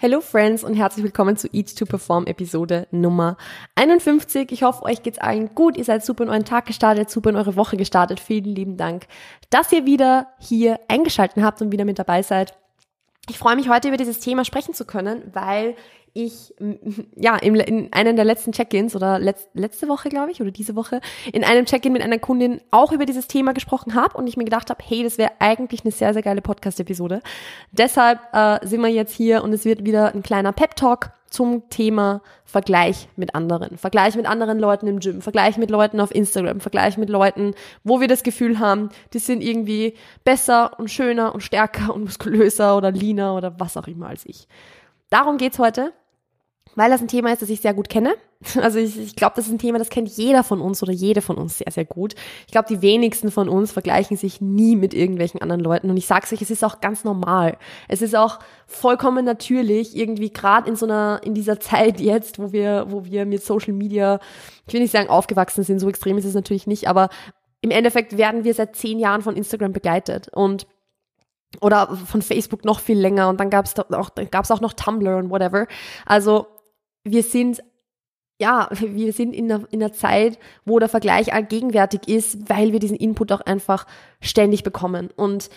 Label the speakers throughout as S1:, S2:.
S1: Hello Friends und herzlich willkommen zu Eat to Perform Episode Nummer 51. Ich hoffe, euch geht's allen gut. Ihr seid super in euren Tag gestartet, super in eure Woche gestartet. Vielen lieben Dank, dass ihr wieder hier eingeschaltet habt und wieder mit dabei seid. Ich freue mich heute über dieses Thema sprechen zu können, weil ich ja in, in einem der letzten Check-ins oder letz, letzte Woche, glaube ich, oder diese Woche, in einem Check-in mit einer Kundin auch über dieses Thema gesprochen habe und ich mir gedacht habe, hey, das wäre eigentlich eine sehr, sehr geile Podcast-Episode. Deshalb äh, sind wir jetzt hier und es wird wieder ein kleiner Pep-Talk zum Thema Vergleich mit anderen. Vergleich mit anderen Leuten im Gym, Vergleich mit Leuten auf Instagram, Vergleich mit Leuten, wo wir das Gefühl haben, die sind irgendwie besser und schöner und stärker und muskulöser oder leaner oder was auch immer als ich. Darum geht's heute, weil das ein Thema ist, das ich sehr gut kenne. Also ich, ich glaube, das ist ein Thema, das kennt jeder von uns oder jede von uns sehr, sehr gut. Ich glaube, die wenigsten von uns vergleichen sich nie mit irgendwelchen anderen Leuten. Und ich sag's euch, es ist auch ganz normal. Es ist auch vollkommen natürlich, irgendwie gerade in so einer, in dieser Zeit jetzt, wo wir, wo wir mit Social Media, ich will nicht sagen aufgewachsen sind, so extrem ist es natürlich nicht, aber im Endeffekt werden wir seit zehn Jahren von Instagram begleitet. Und oder von Facebook noch viel länger und dann gab es auch, gab's auch noch Tumblr und whatever. Also wir sind ja, wir sind in einer, in einer Zeit, wo der Vergleich allgegenwärtig ist, weil wir diesen Input auch einfach ständig bekommen. Und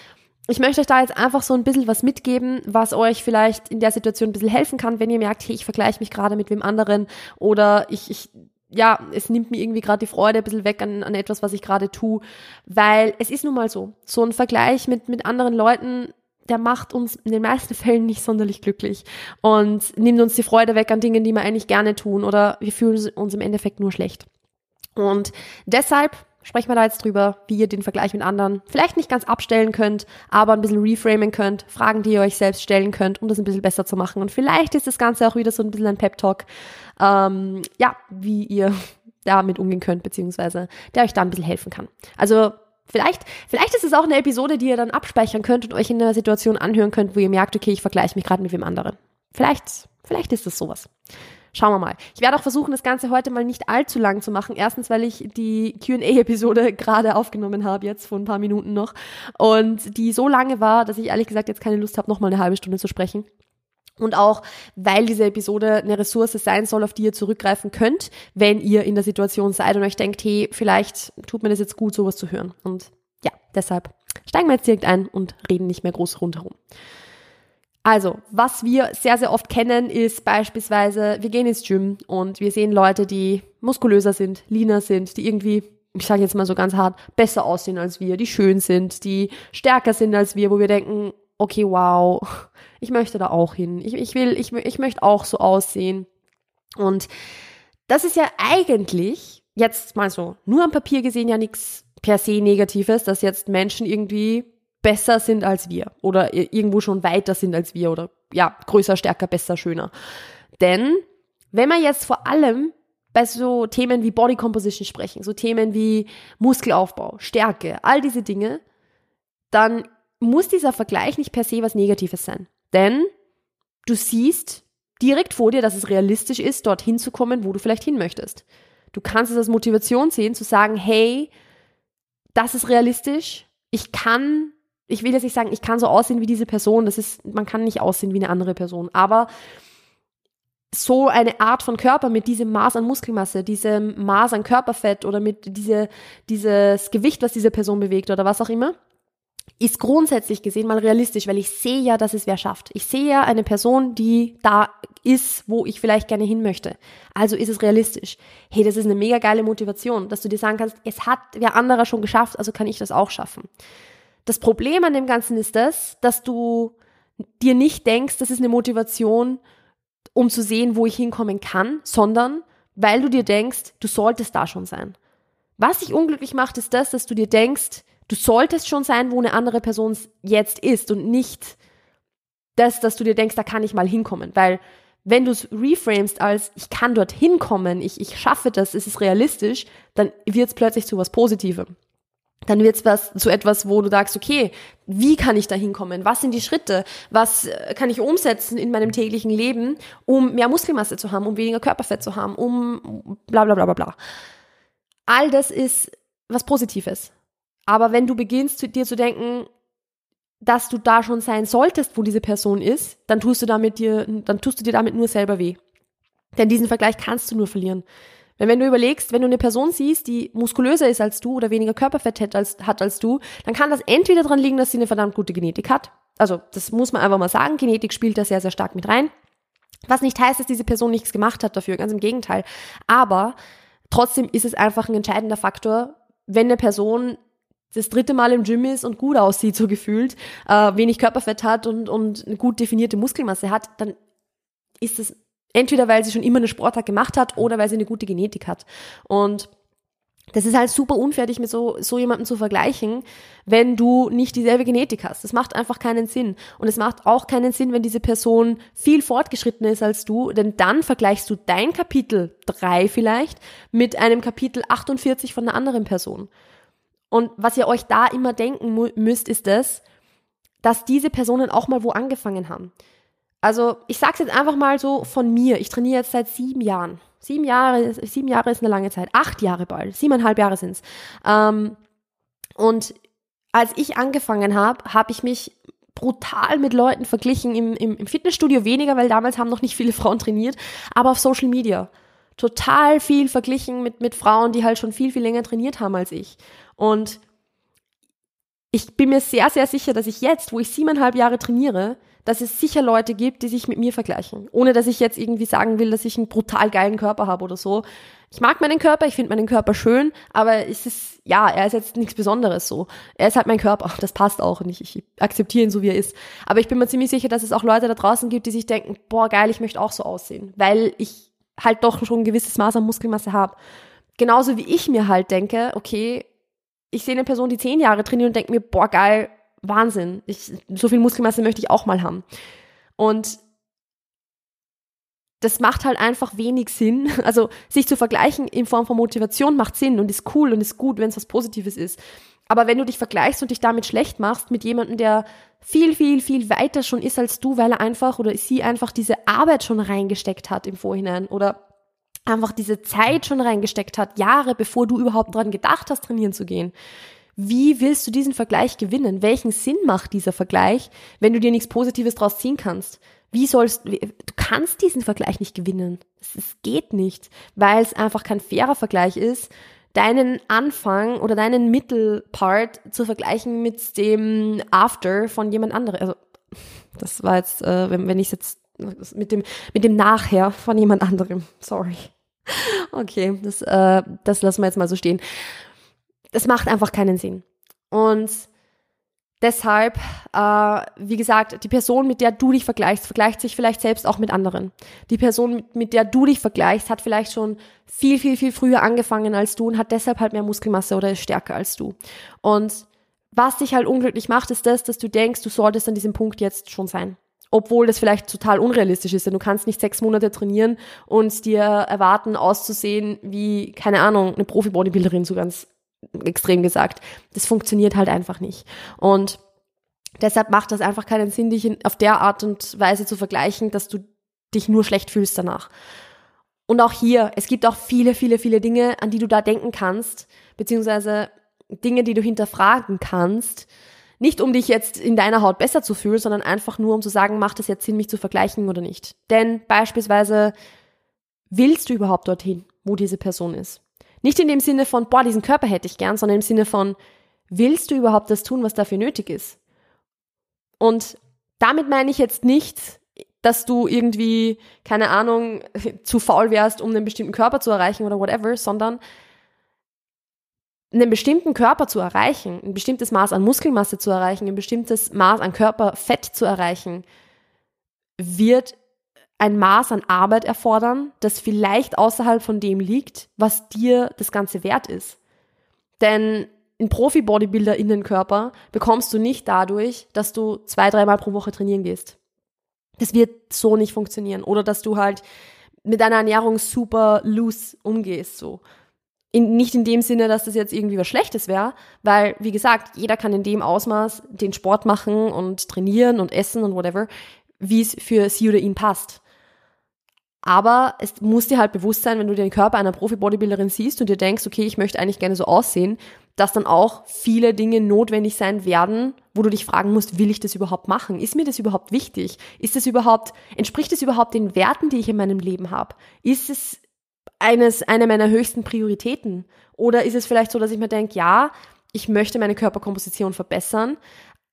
S1: ich möchte euch da jetzt einfach so ein bisschen was mitgeben, was euch vielleicht in der Situation ein bisschen helfen kann, wenn ihr merkt, hey, ich vergleiche mich gerade mit wem anderen oder ich, ich ja, es nimmt mir irgendwie gerade die Freude ein bisschen weg an, an etwas, was ich gerade tue, weil es ist nun mal so. So ein Vergleich mit, mit anderen Leuten, der macht uns in den meisten Fällen nicht sonderlich glücklich und nimmt uns die Freude weg an Dingen, die wir eigentlich gerne tun oder wir fühlen uns im Endeffekt nur schlecht. Und deshalb sprechen wir da jetzt drüber, wie ihr den Vergleich mit anderen vielleicht nicht ganz abstellen könnt, aber ein bisschen reframen könnt, Fragen, die ihr euch selbst stellen könnt, um das ein bisschen besser zu machen. Und vielleicht ist das Ganze auch wieder so ein bisschen ein Pep-Talk, ähm, ja, wie ihr damit umgehen könnt, beziehungsweise der euch da ein bisschen helfen kann. Also Vielleicht, vielleicht ist es auch eine Episode, die ihr dann abspeichern könnt und euch in einer Situation anhören könnt, wo ihr merkt, okay, ich vergleiche mich gerade mit wem anderen. Vielleicht, vielleicht ist es sowas. Schauen wir mal. Ich werde auch versuchen, das Ganze heute mal nicht allzu lang zu machen. Erstens, weil ich die QA-Episode gerade aufgenommen habe, jetzt vor ein paar Minuten noch. Und die so lange war, dass ich ehrlich gesagt jetzt keine Lust habe, nochmal eine halbe Stunde zu sprechen. Und auch, weil diese Episode eine Ressource sein soll, auf die ihr zurückgreifen könnt, wenn ihr in der Situation seid und euch denkt, hey, vielleicht tut mir das jetzt gut, sowas zu hören. Und ja, deshalb steigen wir jetzt direkt ein und reden nicht mehr groß rundherum. Also, was wir sehr, sehr oft kennen, ist beispielsweise, wir gehen ins Gym und wir sehen Leute, die muskulöser sind, leaner sind, die irgendwie, ich sage jetzt mal so ganz hart, besser aussehen als wir, die schön sind, die stärker sind als wir, wo wir denken, okay, wow, ich möchte da auch hin. Ich, ich will, ich, ich möchte auch so aussehen. Und das ist ja eigentlich, jetzt mal so, nur am Papier gesehen ja nichts per se Negatives, dass jetzt Menschen irgendwie besser sind als wir oder irgendwo schon weiter sind als wir oder ja, größer, stärker, besser, schöner. Denn wenn man jetzt vor allem bei so Themen wie Body Composition sprechen, so Themen wie Muskelaufbau, Stärke, all diese Dinge, dann muss dieser Vergleich nicht per se was Negatives sein. Denn du siehst direkt vor dir, dass es realistisch ist, dorthin zu kommen, wo du vielleicht hin möchtest. Du kannst es als Motivation sehen, zu sagen, hey, das ist realistisch, ich kann ich will jetzt nicht sagen, ich kann so aussehen wie diese Person. Das ist, man kann nicht aussehen wie eine andere Person. Aber so eine Art von Körper mit diesem Maß an Muskelmasse, diesem Maß an Körperfett oder mit diese, dieses Gewicht, was diese Person bewegt oder was auch immer, ist grundsätzlich gesehen mal realistisch, weil ich sehe ja, dass es wer schafft. Ich sehe ja eine Person, die da ist, wo ich vielleicht gerne hin möchte. Also ist es realistisch. Hey, das ist eine mega geile Motivation, dass du dir sagen kannst, es hat wer anderer schon geschafft, also kann ich das auch schaffen. Das Problem an dem Ganzen ist das, dass du dir nicht denkst, das ist eine Motivation, um zu sehen, wo ich hinkommen kann, sondern weil du dir denkst, du solltest da schon sein. Was dich unglücklich macht, ist das, dass du dir denkst, du solltest schon sein, wo eine andere Person jetzt ist und nicht das, dass du dir denkst, da kann ich mal hinkommen. Weil wenn du es reframest als ich kann dort hinkommen, ich, ich schaffe das, es ist realistisch, dann wird es plötzlich zu was Positivem dann wird es was zu etwas, wo du sagst, okay, wie kann ich da hinkommen? Was sind die Schritte? Was äh, kann ich umsetzen in meinem täglichen Leben, um mehr Muskelmasse zu haben, um weniger Körperfett zu haben, um bla bla bla bla bla. All das ist was Positives. Aber wenn du beginnst, dir zu denken, dass du da schon sein solltest, wo diese Person ist, dann tust du damit dir, dann tust du dir damit nur selber weh. Denn diesen Vergleich kannst du nur verlieren. Denn wenn du überlegst, wenn du eine Person siehst, die muskulöser ist als du oder weniger Körperfett hat als, hat als du, dann kann das entweder daran liegen, dass sie eine verdammt gute Genetik hat. Also das muss man einfach mal sagen. Genetik spielt da sehr, sehr stark mit rein. Was nicht heißt, dass diese Person nichts gemacht hat dafür, ganz im Gegenteil. Aber trotzdem ist es einfach ein entscheidender Faktor, wenn eine Person das dritte Mal im Gym ist und gut aussieht, so gefühlt, äh, wenig Körperfett hat und, und eine gut definierte Muskelmasse hat, dann ist es Entweder weil sie schon immer eine Sportart gemacht hat oder weil sie eine gute Genetik hat. Und das ist halt super unfair, dich mit so, so jemandem zu vergleichen, wenn du nicht dieselbe Genetik hast. Das macht einfach keinen Sinn. Und es macht auch keinen Sinn, wenn diese Person viel fortgeschrittener ist als du, denn dann vergleichst du dein Kapitel 3 vielleicht mit einem Kapitel 48 von einer anderen Person. Und was ihr euch da immer denken müsst, ist das, dass diese Personen auch mal wo angefangen haben. Also ich sag's jetzt einfach mal so von mir. Ich trainiere jetzt seit sieben Jahren. Sieben Jahre, sieben Jahre ist eine lange Zeit. Acht Jahre bald. Siebeneinhalb Jahre sind's. Ähm, und als ich angefangen habe, habe ich mich brutal mit Leuten verglichen. Im, im, Im Fitnessstudio weniger, weil damals haben noch nicht viele Frauen trainiert, aber auf Social Media. Total viel verglichen mit, mit Frauen, die halt schon viel, viel länger trainiert haben als ich. Und ich bin mir sehr, sehr sicher, dass ich jetzt, wo ich siebeneinhalb Jahre trainiere, dass es sicher Leute gibt, die sich mit mir vergleichen. Ohne dass ich jetzt irgendwie sagen will, dass ich einen brutal geilen Körper habe oder so. Ich mag meinen Körper, ich finde meinen Körper schön, aber es ist, ja, er ist jetzt nichts Besonderes so. Er ist halt mein Körper, das passt auch nicht. Ich akzeptiere ihn so, wie er ist. Aber ich bin mir ziemlich sicher, dass es auch Leute da draußen gibt, die sich denken, boah, geil, ich möchte auch so aussehen. Weil ich halt doch schon ein gewisses Maß an Muskelmasse habe. Genauso wie ich mir halt denke, okay, ich sehe eine Person, die zehn Jahre trainiert und denke mir, boah, geil, Wahnsinn. Ich, so viel Muskelmasse möchte ich auch mal haben. Und das macht halt einfach wenig Sinn. Also sich zu vergleichen in Form von Motivation macht Sinn und ist cool und ist gut, wenn es was Positives ist. Aber wenn du dich vergleichst und dich damit schlecht machst mit jemandem, der viel, viel, viel weiter schon ist als du, weil er einfach oder sie einfach diese Arbeit schon reingesteckt hat im Vorhinein oder einfach diese Zeit schon reingesteckt hat, Jahre bevor du überhaupt dran gedacht hast, trainieren zu gehen, wie willst du diesen Vergleich gewinnen? Welchen Sinn macht dieser Vergleich, wenn du dir nichts Positives draus ziehen kannst? Wie sollst du, kannst diesen Vergleich nicht gewinnen. Es geht nicht, weil es einfach kein fairer Vergleich ist, deinen Anfang oder deinen Mittelpart zu vergleichen mit dem After von jemand anderem. Also, das war jetzt, äh, wenn, wenn ich jetzt mit dem, mit dem Nachher von jemand anderem. Sorry. Okay, das, äh, das lassen wir jetzt mal so stehen das macht einfach keinen Sinn. Und deshalb, äh, wie gesagt, die Person, mit der du dich vergleichst, vergleicht sich vielleicht selbst auch mit anderen. Die Person, mit, der du dich vergleichst, hat vielleicht schon viel, viel, viel früher angefangen als du und hat deshalb halt mehr Muskelmasse oder ist stärker als du. Und was dich halt unglücklich macht, ist das, dass du denkst, du solltest an diesem Punkt jetzt schon sein obwohl das vielleicht total unrealistisch ist. Denn du kannst nicht sechs Monate trainieren und dir erwarten, auszusehen wie, keine Ahnung, eine Profi-Bodybuilderin, so ganz extrem gesagt. Das funktioniert halt einfach nicht. Und deshalb macht das einfach keinen Sinn, dich auf der Art und Weise zu vergleichen, dass du dich nur schlecht fühlst danach. Und auch hier, es gibt auch viele, viele, viele Dinge, an die du da denken kannst, beziehungsweise Dinge, die du hinterfragen kannst. Nicht um dich jetzt in deiner Haut besser zu fühlen, sondern einfach nur um zu sagen, macht es jetzt Sinn, mich zu vergleichen oder nicht. Denn beispielsweise, willst du überhaupt dorthin, wo diese Person ist? Nicht in dem Sinne von, boah, diesen Körper hätte ich gern, sondern im Sinne von, willst du überhaupt das tun, was dafür nötig ist? Und damit meine ich jetzt nicht, dass du irgendwie, keine Ahnung, zu faul wärst, um einen bestimmten Körper zu erreichen oder whatever, sondern einen bestimmten Körper zu erreichen, ein bestimmtes Maß an Muskelmasse zu erreichen, ein bestimmtes Maß an Körperfett zu erreichen, wird ein Maß an Arbeit erfordern, das vielleicht außerhalb von dem liegt, was dir das Ganze wert ist. Denn ein Profi-Bodybuilder-Innenkörper bekommst du nicht dadurch, dass du zwei, dreimal pro Woche trainieren gehst. Das wird so nicht funktionieren. Oder dass du halt mit deiner Ernährung super loose umgehst, so. In, nicht in dem Sinne, dass das jetzt irgendwie was Schlechtes wäre, weil, wie gesagt, jeder kann in dem Ausmaß den Sport machen und trainieren und essen und whatever, wie es für sie oder ihn passt. Aber es muss dir halt bewusst sein, wenn du den Körper einer Profi-Bodybuilderin siehst und dir denkst, okay, ich möchte eigentlich gerne so aussehen, dass dann auch viele Dinge notwendig sein werden, wo du dich fragen musst, will ich das überhaupt machen? Ist mir das überhaupt wichtig? Ist es überhaupt, entspricht es überhaupt den Werten, die ich in meinem Leben habe? Ist es eines, eine meiner höchsten Prioritäten? Oder ist es vielleicht so, dass ich mir denke, ja, ich möchte meine Körperkomposition verbessern,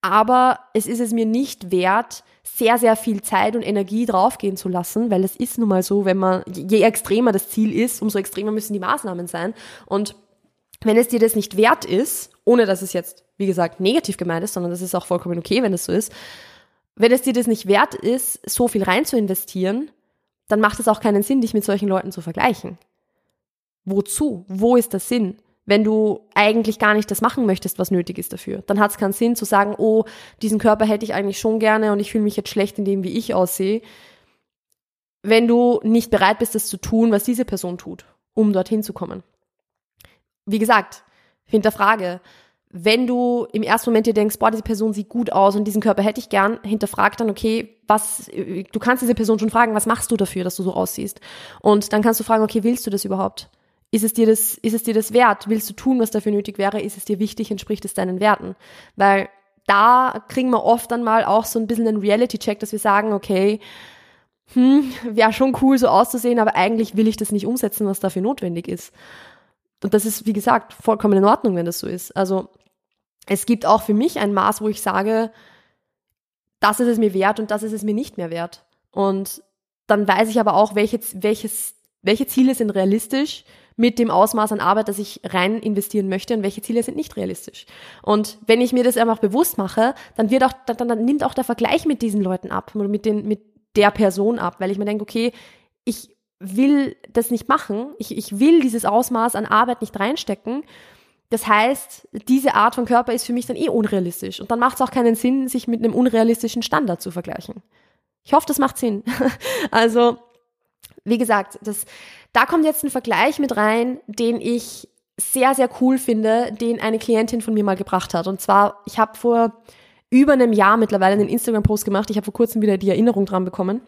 S1: aber es ist es mir nicht wert, sehr, sehr viel Zeit und Energie draufgehen zu lassen, weil es ist nun mal so, wenn man, je extremer das Ziel ist, umso extremer müssen die Maßnahmen sein. Und wenn es dir das nicht wert ist, ohne dass es jetzt, wie gesagt, negativ gemeint ist, sondern das ist auch vollkommen okay, wenn es so ist, wenn es dir das nicht wert ist, so viel rein zu investieren, dann macht es auch keinen Sinn, dich mit solchen Leuten zu vergleichen. Wozu? Wo ist der Sinn? Wenn du eigentlich gar nicht das machen möchtest, was nötig ist dafür, dann hat es keinen Sinn zu sagen, oh, diesen Körper hätte ich eigentlich schon gerne und ich fühle mich jetzt schlecht in dem, wie ich aussehe, wenn du nicht bereit bist, das zu tun, was diese Person tut, um dorthin zu kommen wie gesagt, hinterfrage. Wenn du im ersten Moment dir denkst, boah, diese Person sieht gut aus und diesen Körper hätte ich gern, hinterfrag dann, okay, was, du kannst diese Person schon fragen, was machst du dafür, dass du so aussiehst? Und dann kannst du fragen, okay, willst du das überhaupt? Ist es dir das, ist es dir das wert? Willst du tun, was dafür nötig wäre? Ist es dir wichtig? Entspricht es deinen Werten? Weil da kriegen wir oft dann mal auch so ein bisschen einen Reality-Check, dass wir sagen, okay, hm, wäre schon cool, so auszusehen, aber eigentlich will ich das nicht umsetzen, was dafür notwendig ist. Und das ist, wie gesagt, vollkommen in Ordnung, wenn das so ist. Also es gibt auch für mich ein Maß, wo ich sage, das ist es mir wert und das ist es mir nicht mehr wert. Und dann weiß ich aber auch, welche, welches, welche Ziele sind realistisch mit dem Ausmaß an Arbeit, das ich rein investieren möchte und welche Ziele sind nicht realistisch. Und wenn ich mir das einfach bewusst mache, dann wird auch, dann, dann nimmt auch der Vergleich mit diesen Leuten ab, mit den, mit der Person ab, weil ich mir denke, okay, ich will das nicht machen. Ich, ich will dieses Ausmaß an Arbeit nicht reinstecken. Das heißt, diese Art von Körper ist für mich dann eh unrealistisch. Und dann macht es auch keinen Sinn, sich mit einem unrealistischen Standard zu vergleichen. Ich hoffe, das macht Sinn. also, wie gesagt, das, da kommt jetzt ein Vergleich mit rein, den ich sehr, sehr cool finde, den eine Klientin von mir mal gebracht hat. Und zwar, ich habe vor über einem Jahr mittlerweile einen Instagram-Post gemacht. Ich habe vor kurzem wieder die Erinnerung dran bekommen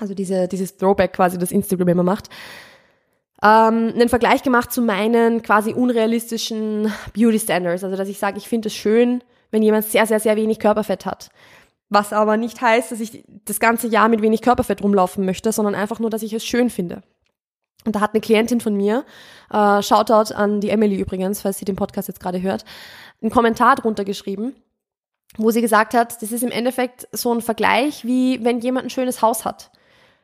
S1: also diese, dieses Throwback quasi, das Instagram immer macht, ähm, einen Vergleich gemacht zu meinen quasi unrealistischen Beauty Standards. Also dass ich sage, ich finde es schön, wenn jemand sehr, sehr, sehr wenig Körperfett hat. Was aber nicht heißt, dass ich das ganze Jahr mit wenig Körperfett rumlaufen möchte, sondern einfach nur, dass ich es schön finde. Und da hat eine Klientin von mir, äh, Shoutout an die Emily übrigens, falls sie den Podcast jetzt gerade hört, einen Kommentar drunter geschrieben, wo sie gesagt hat, das ist im Endeffekt so ein Vergleich, wie wenn jemand ein schönes Haus hat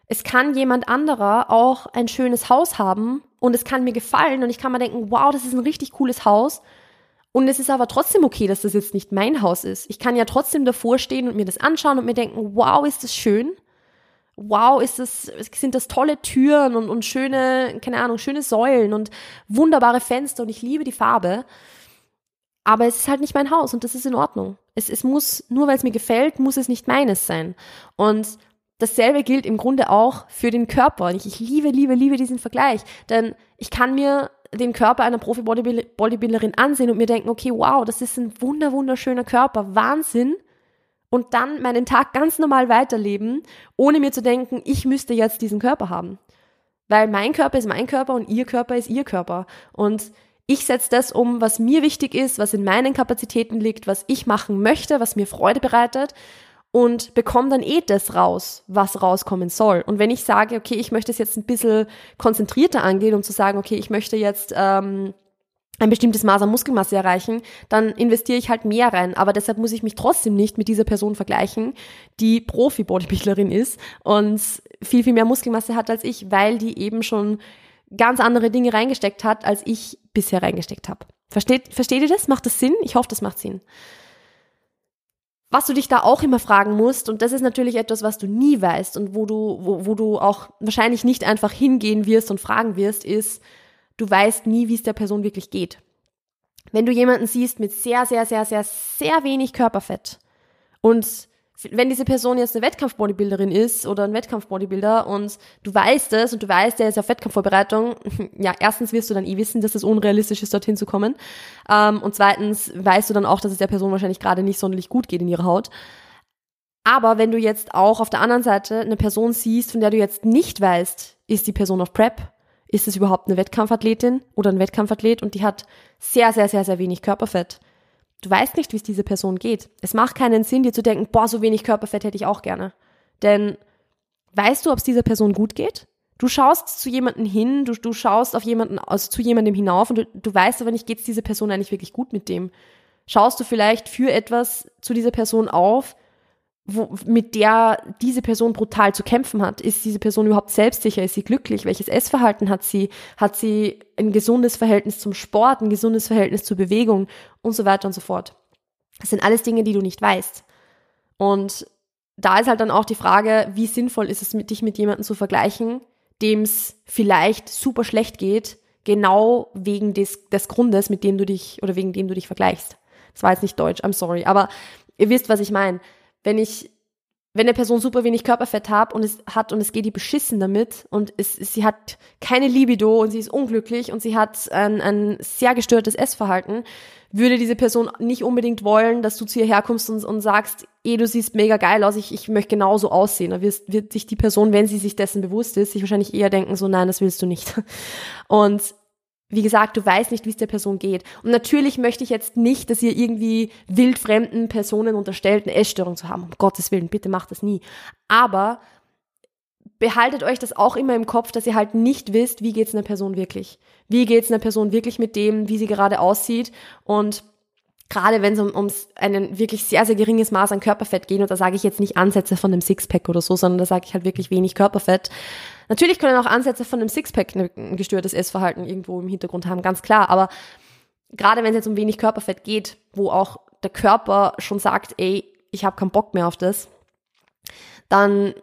S1: es kann jemand anderer auch ein schönes Haus haben und es kann mir gefallen und ich kann mir denken, wow, das ist ein richtig cooles Haus. Und es ist aber trotzdem okay, dass das jetzt nicht mein Haus ist. Ich kann ja trotzdem davor stehen und mir das anschauen und mir denken, wow, ist das schön. Wow, ist das, sind das tolle Türen und, und schöne, keine Ahnung, schöne Säulen und wunderbare Fenster und ich liebe die Farbe. Aber es ist halt nicht mein Haus und das ist in Ordnung. Es, es muss, nur weil es mir gefällt, muss es nicht meines sein. Und dasselbe gilt im Grunde auch für den Körper. Ich, ich liebe, liebe, liebe diesen Vergleich. Denn ich kann mir den Körper einer Profi-Bodybuilderin ansehen und mir denken, okay, wow, das ist ein wunder, wunderschöner Körper, Wahnsinn. Und dann meinen Tag ganz normal weiterleben, ohne mir zu denken, ich müsste jetzt diesen Körper haben. Weil mein Körper ist mein Körper und ihr Körper ist ihr Körper. Und ich setze das um, was mir wichtig ist, was in meinen Kapazitäten liegt, was ich machen möchte, was mir Freude bereitet und bekomme dann eh das raus, was rauskommen soll. Und wenn ich sage, okay, ich möchte es jetzt ein bisschen konzentrierter angehen, um zu sagen, okay, ich möchte jetzt ähm, ein bestimmtes Maß an Muskelmasse erreichen, dann investiere ich halt mehr rein. Aber deshalb muss ich mich trotzdem nicht mit dieser Person vergleichen, die Profi-Bodybuilderin ist und viel, viel mehr Muskelmasse hat als ich, weil die eben schon ganz andere Dinge reingesteckt hat, als ich bisher reingesteckt habe. Versteht, versteht ihr das? Macht das Sinn? Ich hoffe, das macht Sinn. Was du dich da auch immer fragen musst, und das ist natürlich etwas, was du nie weißt und wo du, wo, wo du auch wahrscheinlich nicht einfach hingehen wirst und fragen wirst, ist, du weißt nie, wie es der Person wirklich geht. Wenn du jemanden siehst mit sehr, sehr, sehr, sehr, sehr wenig Körperfett und wenn diese Person jetzt eine Wettkampfbodybuilderin ist oder ein Wettkampfbodybuilder und du weißt es und du weißt, der ist auf Wettkampfvorbereitung, ja, erstens wirst du dann eh wissen, dass es unrealistisch ist, dorthin zu kommen. Ähm, und zweitens weißt du dann auch, dass es der Person wahrscheinlich gerade nicht sonderlich gut geht in ihrer Haut. Aber wenn du jetzt auch auf der anderen Seite eine Person siehst, von der du jetzt nicht weißt, ist die Person auf Prep, ist es überhaupt eine Wettkampfathletin oder ein Wettkampfathlet und die hat sehr, sehr, sehr, sehr wenig Körperfett. Du weißt nicht, wie es dieser Person geht. Es macht keinen Sinn, dir zu denken, boah, so wenig Körperfett hätte ich auch gerne. Denn weißt du, ob es dieser Person gut geht? Du schaust zu jemandem hin, du, du schaust auf jemanden, also zu jemandem hinauf und du, du weißt aber nicht, geht es dieser Person eigentlich wirklich gut mit dem? Schaust du vielleicht für etwas zu dieser Person auf, wo, mit der diese Person brutal zu kämpfen hat. Ist diese Person überhaupt selbstsicher? Ist sie glücklich? Welches Essverhalten hat sie? Hat sie ein gesundes Verhältnis zum Sport, ein gesundes Verhältnis zur Bewegung und so weiter und so fort? Das sind alles Dinge, die du nicht weißt. Und da ist halt dann auch die Frage, wie sinnvoll ist es, mit, dich mit jemandem zu vergleichen, dem es vielleicht super schlecht geht, genau wegen des, des Grundes, mit dem du dich oder wegen dem du dich vergleichst. Das war jetzt nicht Deutsch, I'm sorry, aber ihr wisst, was ich meine wenn ich, wenn eine Person super wenig Körperfett hat und es hat und es geht ihr beschissen damit und es, sie hat keine Libido und sie ist unglücklich und sie hat ein, ein sehr gestörtes Essverhalten, würde diese Person nicht unbedingt wollen, dass du zu ihr herkommst und, und sagst, eh, du siehst mega geil aus, ich, ich möchte genauso aussehen. Da wird, wird sich die Person, wenn sie sich dessen bewusst ist, sich wahrscheinlich eher denken, so nein, das willst du nicht. Und wie gesagt, du weißt nicht, wie es der Person geht. Und natürlich möchte ich jetzt nicht, dass ihr irgendwie wildfremden Personen unterstellt, eine Essstörung zu haben. Um Gottes Willen, bitte macht das nie. Aber behaltet euch das auch immer im Kopf, dass ihr halt nicht wisst, wie geht's einer Person wirklich. Wie geht's einer Person wirklich mit dem, wie sie gerade aussieht und gerade wenn es um, ums ein wirklich sehr, sehr geringes Maß an Körperfett geht, und da sage ich jetzt nicht Ansätze von einem Sixpack oder so, sondern da sage ich halt wirklich wenig Körperfett, Natürlich können auch Ansätze von einem Sixpack ein gestörtes Essverhalten irgendwo im Hintergrund haben, ganz klar. Aber gerade wenn es jetzt um wenig Körperfett geht, wo auch der Körper schon sagt, ey, ich habe keinen Bock mehr auf das, dann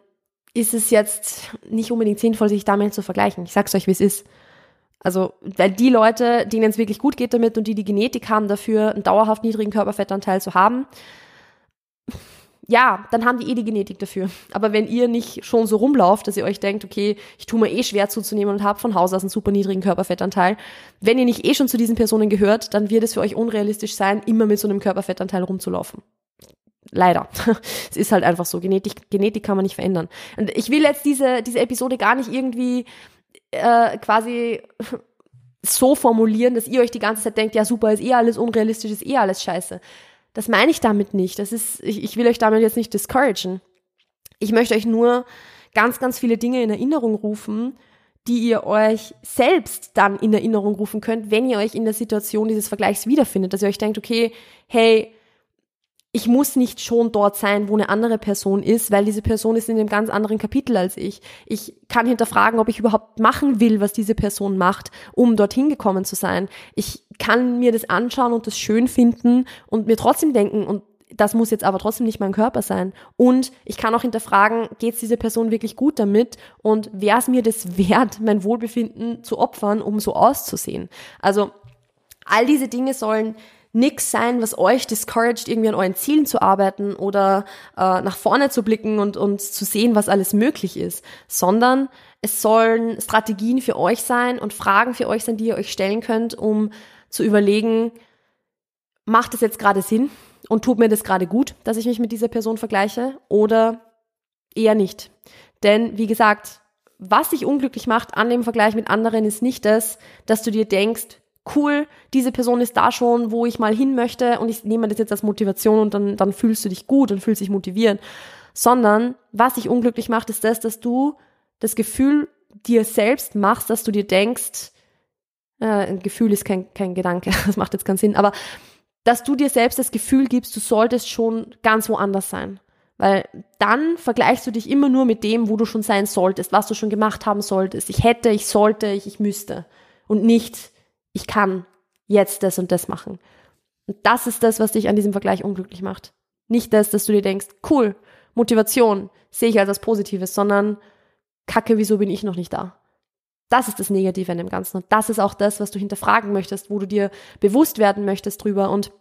S1: ist es jetzt nicht unbedingt sinnvoll, sich damit zu vergleichen. Ich sag's euch, wie es ist. Also, weil die Leute, denen es wirklich gut geht damit und die die Genetik haben dafür, einen dauerhaft niedrigen Körperfettanteil zu haben, ja, dann haben die eh die Genetik dafür. Aber wenn ihr nicht schon so rumlauft, dass ihr euch denkt, okay, ich tue mir eh schwer zuzunehmen und habe von Haus aus einen super niedrigen Körperfettanteil, wenn ihr nicht eh schon zu diesen Personen gehört, dann wird es für euch unrealistisch sein, immer mit so einem Körperfettanteil rumzulaufen. Leider. es ist halt einfach so. Genetik, Genetik kann man nicht verändern. Und ich will jetzt diese, diese Episode gar nicht irgendwie äh, quasi so formulieren, dass ihr euch die ganze Zeit denkt, ja super, ist eh alles unrealistisch, ist eh alles scheiße. Das meine ich damit nicht. Das ist, ich, ich will euch damit jetzt nicht discouragen. Ich möchte euch nur ganz, ganz viele Dinge in Erinnerung rufen, die ihr euch selbst dann in Erinnerung rufen könnt, wenn ihr euch in der Situation dieses Vergleichs wiederfindet, dass ihr euch denkt, okay, hey, ich muss nicht schon dort sein, wo eine andere Person ist, weil diese Person ist in einem ganz anderen Kapitel als ich. Ich kann hinterfragen, ob ich überhaupt machen will, was diese Person macht, um dorthin gekommen zu sein. Ich kann mir das anschauen und das schön finden und mir trotzdem denken, und das muss jetzt aber trotzdem nicht mein Körper sein. Und ich kann auch hinterfragen, geht es dieser Person wirklich gut damit und wäre es mir das wert, mein Wohlbefinden zu opfern, um so auszusehen? Also all diese Dinge sollen nix sein, was euch discouraged, irgendwie an euren Zielen zu arbeiten oder äh, nach vorne zu blicken und, und zu sehen, was alles möglich ist, sondern es sollen Strategien für euch sein und Fragen für euch sein, die ihr euch stellen könnt, um zu überlegen, macht es jetzt gerade Sinn und tut mir das gerade gut, dass ich mich mit dieser Person vergleiche oder eher nicht. Denn wie gesagt, was dich unglücklich macht an dem Vergleich mit anderen ist nicht das, dass du dir denkst, cool, diese Person ist da schon, wo ich mal hin möchte und ich nehme das jetzt als Motivation und dann, dann fühlst du dich gut und fühlst dich motiviert. Sondern was dich unglücklich macht, ist das, dass du das Gefühl dir selbst machst, dass du dir denkst, äh, ein Gefühl ist kein, kein Gedanke, das macht jetzt keinen Sinn, aber dass du dir selbst das Gefühl gibst, du solltest schon ganz woanders sein. Weil dann vergleichst du dich immer nur mit dem, wo du schon sein solltest, was du schon gemacht haben solltest. Ich hätte, ich sollte, ich, ich müsste. Und nicht, ich kann jetzt das und das machen. Und das ist das, was dich an diesem Vergleich unglücklich macht. Nicht das, dass du dir denkst, cool, Motivation sehe ich als was Positives, sondern Kacke, wieso bin ich noch nicht da? Das ist das Negative an dem Ganzen. Und das ist auch das, was du hinterfragen möchtest, wo du dir bewusst werden möchtest drüber und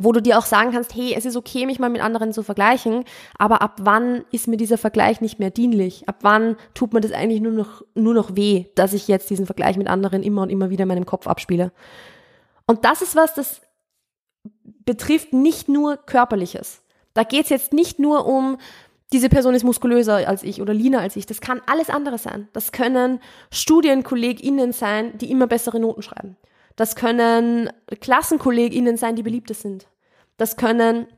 S1: wo du dir auch sagen kannst, hey, es ist okay, mich mal mit anderen zu vergleichen, aber ab wann ist mir dieser Vergleich nicht mehr dienlich? Ab wann tut mir das eigentlich nur noch, nur noch weh, dass ich jetzt diesen Vergleich mit anderen immer und immer wieder in meinem Kopf abspiele? Und das ist was, das betrifft nicht nur Körperliches. Da geht es jetzt nicht nur um diese Person ist muskulöser als ich oder leaner als ich. Das kann alles andere sein. Das können StudienkollegInnen sein, die immer bessere Noten schreiben. Das können KlassenkollegInnen sein, die beliebter sind. Das können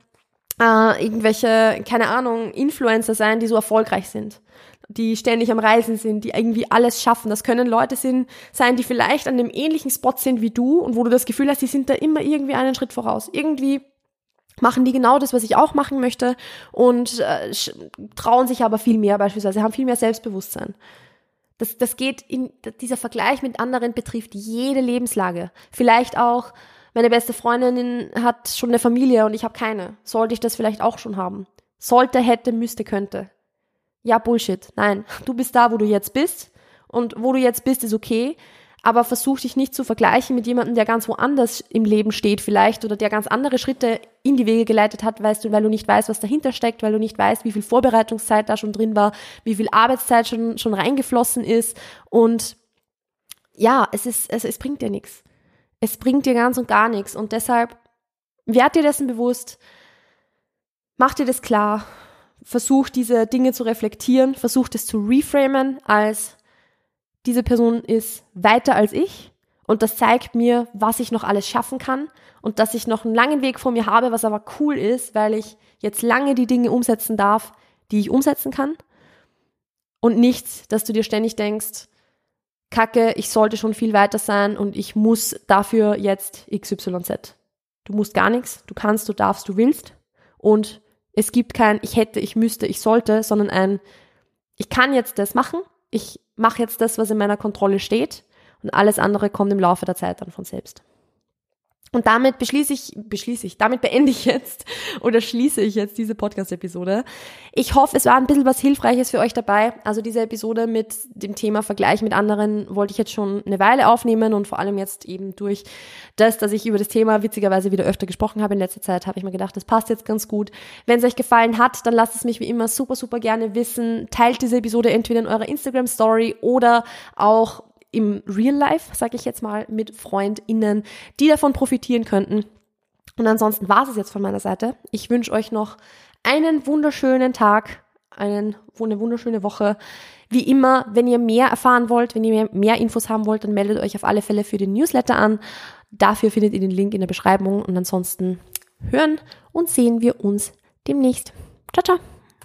S1: äh, irgendwelche, keine Ahnung, Influencer sein, die so erfolgreich sind, die ständig am Reisen sind, die irgendwie alles schaffen. Das können Leute sind, sein, die vielleicht an dem ähnlichen Spot sind wie du und wo du das Gefühl hast, die sind da immer irgendwie einen Schritt voraus. Irgendwie machen die genau das, was ich auch machen möchte und äh, trauen sich aber viel mehr beispielsweise, haben viel mehr Selbstbewusstsein. Das, das geht in, dieser Vergleich mit anderen betrifft jede Lebenslage. Vielleicht auch, meine beste Freundin hat schon eine Familie und ich habe keine. Sollte ich das vielleicht auch schon haben? Sollte, hätte, müsste, könnte. Ja, Bullshit. Nein, du bist da, wo du jetzt bist und wo du jetzt bist, ist okay aber versuch dich nicht zu vergleichen mit jemandem, der ganz woanders im Leben steht vielleicht oder der ganz andere Schritte in die Wege geleitet hat, weißt du, weil du nicht weißt, was dahinter steckt, weil du nicht weißt, wie viel Vorbereitungszeit da schon drin war, wie viel Arbeitszeit schon, schon reingeflossen ist. Und ja, es ist, es, es bringt dir nichts. Es bringt dir ganz und gar nichts. Und deshalb werd dir dessen bewusst, mach dir das klar, versuch diese Dinge zu reflektieren, versuch das zu reframen als diese Person ist weiter als ich und das zeigt mir, was ich noch alles schaffen kann und dass ich noch einen langen Weg vor mir habe, was aber cool ist, weil ich jetzt lange die Dinge umsetzen darf, die ich umsetzen kann und nicht, dass du dir ständig denkst, Kacke, ich sollte schon viel weiter sein und ich muss dafür jetzt XYZ. Du musst gar nichts, du kannst, du darfst, du willst und es gibt kein ich hätte, ich müsste, ich sollte, sondern ein ich kann jetzt das machen, ich mache jetzt das, was in meiner Kontrolle steht und alles andere kommt im Laufe der Zeit dann von selbst. Und damit beschließe ich, beschließe ich, damit beende ich jetzt oder schließe ich jetzt diese Podcast-Episode. Ich hoffe, es war ein bisschen was Hilfreiches für euch dabei. Also diese Episode mit dem Thema Vergleich mit anderen wollte ich jetzt schon eine Weile aufnehmen und vor allem jetzt eben durch das, dass ich über das Thema witzigerweise wieder öfter gesprochen habe in letzter Zeit, habe ich mir gedacht, das passt jetzt ganz gut. Wenn es euch gefallen hat, dann lasst es mich wie immer super, super gerne wissen. Teilt diese Episode entweder in eurer Instagram-Story oder auch im Real Life, sage ich jetzt mal, mit FreundInnen, die davon profitieren könnten. Und ansonsten war es jetzt von meiner Seite. Ich wünsche euch noch einen wunderschönen Tag, einen, eine wunderschöne Woche. Wie immer, wenn ihr mehr erfahren wollt, wenn ihr mehr, mehr Infos haben wollt, dann meldet euch auf alle Fälle für den Newsletter an. Dafür findet ihr den Link in der Beschreibung und ansonsten hören und sehen wir uns demnächst. Ciao, ciao.